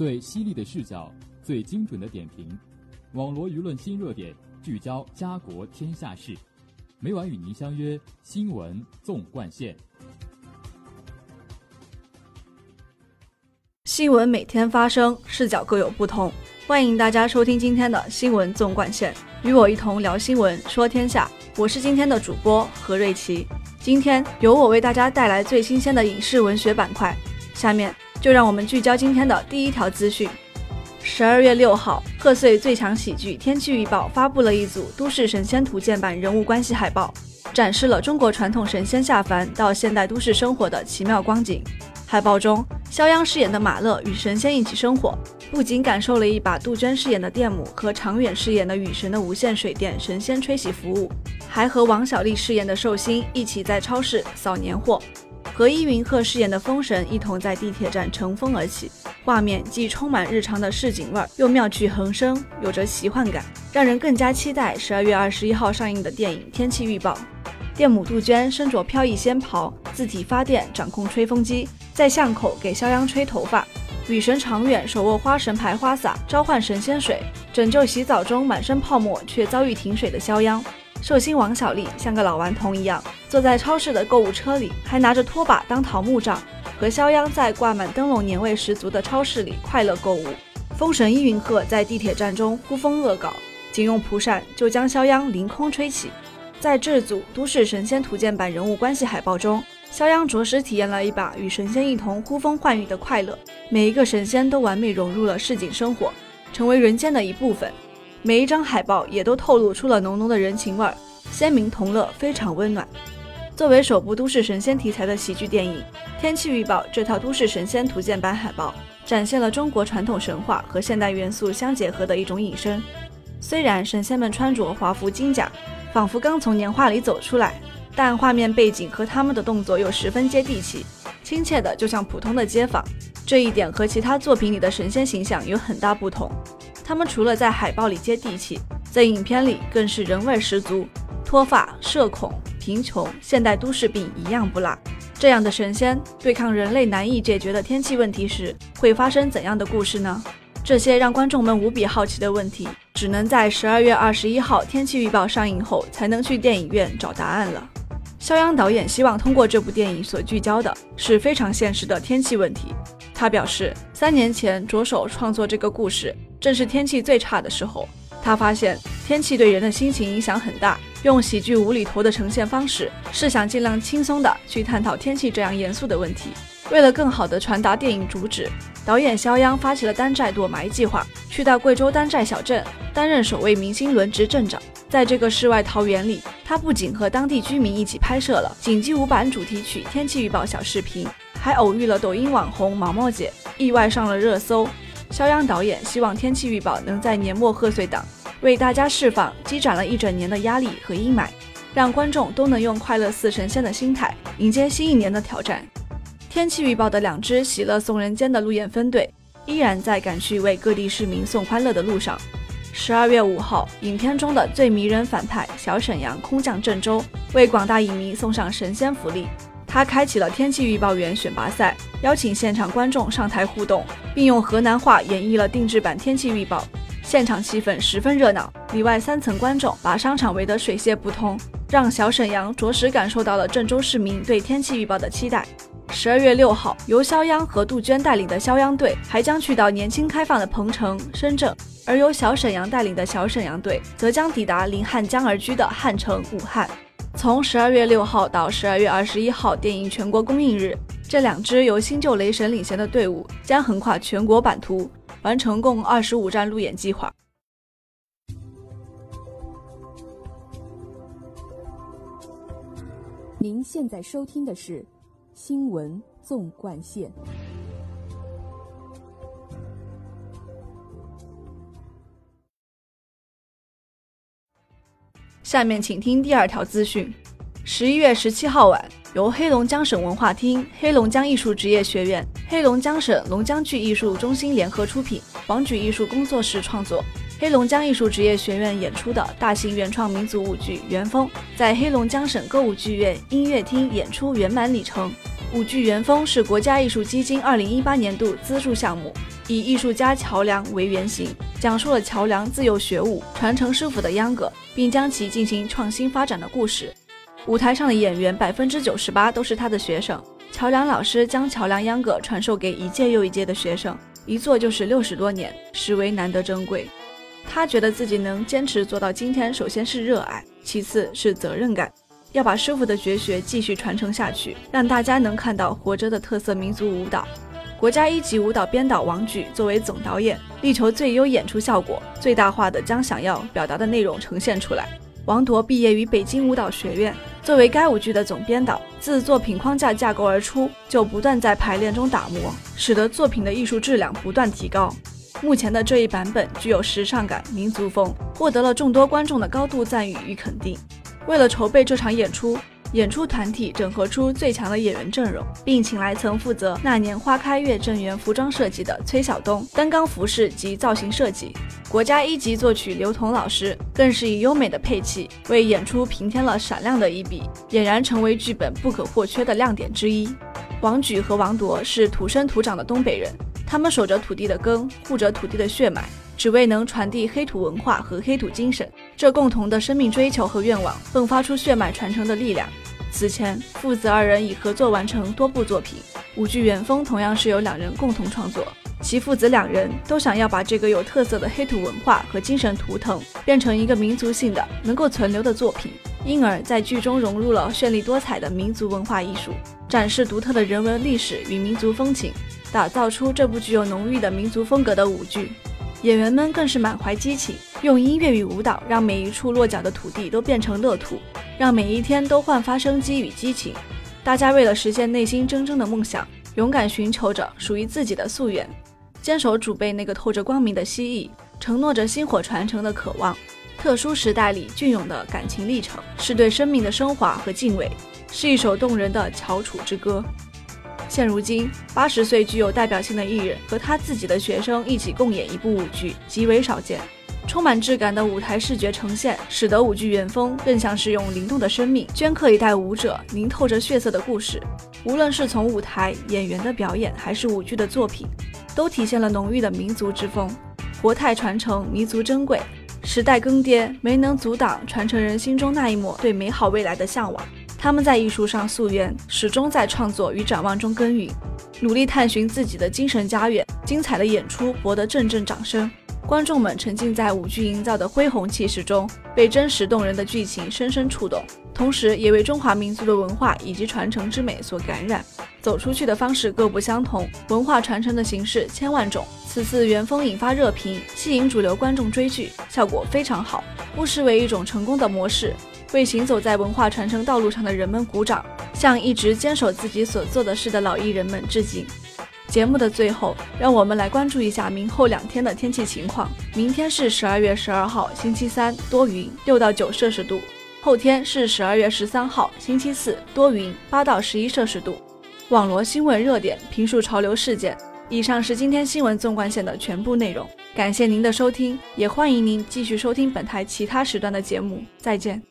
最犀利的视角，最精准的点评，网罗舆论新热点，聚焦家国天下事。每晚与您相约《新闻纵贯线》。新闻每天发生，视角各有不同。欢迎大家收听今天的《新闻纵贯线》，与我一同聊新闻，说天下。我是今天的主播何瑞琪。今天由我为大家带来最新鲜的影视文学板块。下面就让我们聚焦今天的第一条资讯。十二月六号，贺岁最强喜剧《天气预报》发布了一组《都市神仙图鉴》版人物关系海报，展示了中国传统神仙下凡到现代都市生活的奇妙光景。海报中，肖央饰演的马乐与神仙一起生活，不仅感受了一把杜鹃饰演的电母和常远饰演的雨神的无线水电神仙吹洗服务，还和王小利饰演的寿星一起在超市扫年货。和伊云鹤饰演的风神一同在地铁站乘风而起，画面既充满日常的市井味儿，又妙趣横生，有着奇幻感，让人更加期待十二月二十一号上映的电影《天气预报》。电母杜鹃身着飘逸仙袍，自体发电，掌控吹风机，在巷口给肖央吹头发。雨神长远手握花神牌花洒，召唤神仙水，拯救洗澡中满身泡沫却遭遇停水的肖央。寿星王小利像个老顽童一样，坐在超市的购物车里，还拿着拖把当桃木杖，和肖央在挂满灯笼、年味十足的超市里快乐购物。风神伊云鹤在地铁站中呼风恶搞，仅用蒲扇就将肖央凌空吹起。在这组《都市神仙图鉴》版人物关系海报中，肖央着实体验了一把与神仙一同呼风唤雨的快乐。每一个神仙都完美融入了市井生活，成为人间的一部分。每一张海报也都透露出了浓浓的人情味儿，鲜明同乐，非常温暖。作为首部都市神仙题材的喜剧电影，《天气预报》这套都市神仙图鉴版海报展现了中国传统神话和现代元素相结合的一种隐身。虽然神仙们穿着华服金甲，仿佛刚从年画里走出来，但画面背景和他们的动作又十分接地气，亲切的就像普通的街坊。这一点和其他作品里的神仙形象有很大不同。他们除了在海报里接地气，在影片里更是人味十足。脱发、社恐、贫穷、现代都市病一样不落。这样的神仙对抗人类难以解决的天气问题时，会发生怎样的故事呢？这些让观众们无比好奇的问题，只能在十二月二十一号天气预报上映后才能去电影院找答案了。肖央导演希望通过这部电影所聚焦的是非常现实的天气问题。他表示，三年前着手创作这个故事。正是天气最差的时候，他发现天气对人的心情影响很大。用喜剧无厘头的呈现方式，是想尽量轻松的去探讨天气这样严肃的问题。为了更好的传达电影主旨，导演肖央发起了丹寨躲霾计划，去到贵州丹寨小镇担任首位明星轮值镇长。在这个世外桃源里，他不仅和当地居民一起拍摄了紧急五版主题曲天气预报小视频，还偶遇了抖音网红毛毛姐，意外上了热搜。肖央导演希望天气预报能在年末贺岁档为大家释放积攒了一整年的压力和阴霾，让观众都能用快乐似神仙的心态迎接新一年的挑战。天气预报的两支喜乐送人间的路演分队依然在赶去为各地市民送欢乐的路上。十二月五号，影片中的最迷人反派小沈阳空降郑州，为广大影迷送上神仙福利。他开启了天气预报员选拔赛，邀请现场观众上台互动，并用河南话演绎了定制版天气预报。现场气氛十分热闹，里外三层观众把商场围得水泄不通，让小沈阳着实感受到了郑州市民对天气预报的期待。十二月六号，由肖央和杜鹃带领的肖央队还将去到年轻开放的彭城、深圳，而由小沈阳带领的小沈阳队则将抵达临汉江而居的汉城、武汉。从十二月六号到十二月二十一号电影全国公映日，这两支由新旧雷神领衔的队伍将横跨全国版图，完成共二十五站路演计划。您现在收听的是《新闻纵贯线》。下面请听第二条资讯：十一月十七号晚，由黑龙江省文化厅、黑龙江艺术职业学院、黑龙江省龙江剧艺术中心联合出品，黄举艺术工作室创作，黑龙江艺术职业学院演出的大型原创民族舞剧《元丰》，在黑龙江省歌舞剧院音乐厅演出圆满礼成。舞剧元丰是国家艺术基金2018年度资助项目，以艺术家桥梁为原型，讲述了桥梁自幼学舞、传承师傅的秧歌，并将其进行创新发展的故事。舞台上的演员百分之九十八都是他的学生，桥梁老师将桥梁秧歌传授给一届又一届的学生，一做就是六十多年，实为难得珍贵。他觉得自己能坚持做到今天，首先是热爱，其次是责任感。要把师傅的绝学继续传承下去，让大家能看到活着的特色民族舞蹈。国家一级舞蹈编导王举作为总导演，力求最优演出效果，最大化的将想要表达的内容呈现出来。王铎毕业于北京舞蹈学院，作为该舞剧的总编导，自作品框架架构而出，就不断在排练中打磨，使得作品的艺术质量不断提高。目前的这一版本具有时尚感、民族风，获得了众多观众的高度赞誉与肯定。为了筹备这场演出，演出团体整合出最强的演员阵容，并请来曾负责《那年花开月正圆》服装设计的崔晓东担纲服饰及造型设计。国家一级作曲刘彤老师更是以优美的配器为演出平添了闪亮的一笔，俨然成为剧本不可或缺的亮点之一。王举和王铎是土生土长的东北人，他们守着土地的根，护着土地的血脉。只为能传递黑土文化和黑土精神，这共同的生命追求和愿望，迸发出血脉传承的力量。此前，父子二人已合作完成多部作品，舞剧《元丰》同样是由两人共同创作。其父子两人都想要把这个有特色的黑土文化和精神图腾变成一个民族性的、能够存留的作品，因而，在剧中融入了绚丽多彩的民族文化艺术，展示独特的人文历史与民族风情，打造出这部具有浓郁的民族风格的舞剧。演员们更是满怀激情，用音乐与舞蹈让每一处落脚的土地都变成乐土，让每一天都焕发生机与激情。大家为了实现内心铮铮的梦想，勇敢寻求着属于自己的夙愿，坚守主辈那个透着光明的希冀，承诺着薪火传承的渴望。特殊时代里隽永的感情历程，是对生命的升华和敬畏，是一首动人的翘楚之歌。现如今，八十岁具有代表性的艺人和他自己的学生一起共演一部舞剧极为少见。充满质感的舞台视觉呈现，使得舞剧《远峰》更像是用灵动的生命镌刻一代舞者凝透着血色的故事。无论是从舞台演员的表演，还是舞剧的作品，都体现了浓郁的民族之风。国泰传承，弥足珍贵。时代更迭，没能阻挡传承人心中那一抹对美好未来的向往。他们在艺术上溯源，始终在创作与展望中耕耘，努力探寻自己的精神家园。精彩的演出博得阵阵掌声，观众们沉浸在舞剧营造的恢宏气势中，被真实动人的剧情深深触动，同时也为中华民族的文化以及传承之美所感染。走出去的方式各不相同，文化传承的形式千万种。此次元丰引发热评，吸引主流观众追剧，效果非常好，不失为一种成功的模式。为行走在文化传承道路上的人们鼓掌，向一直坚守自己所做的事的老艺人们致敬。节目的最后，让我们来关注一下明后两天的天气情况。明天是十二月十二号，星期三，多云，六到九摄氏度；后天是十二月十三号，星期四，多云，八到十一摄氏度。网罗新闻热点，评述潮流事件。以上是今天新闻纵贯线的全部内容，感谢您的收听，也欢迎您继续收听本台其他时段的节目。再见。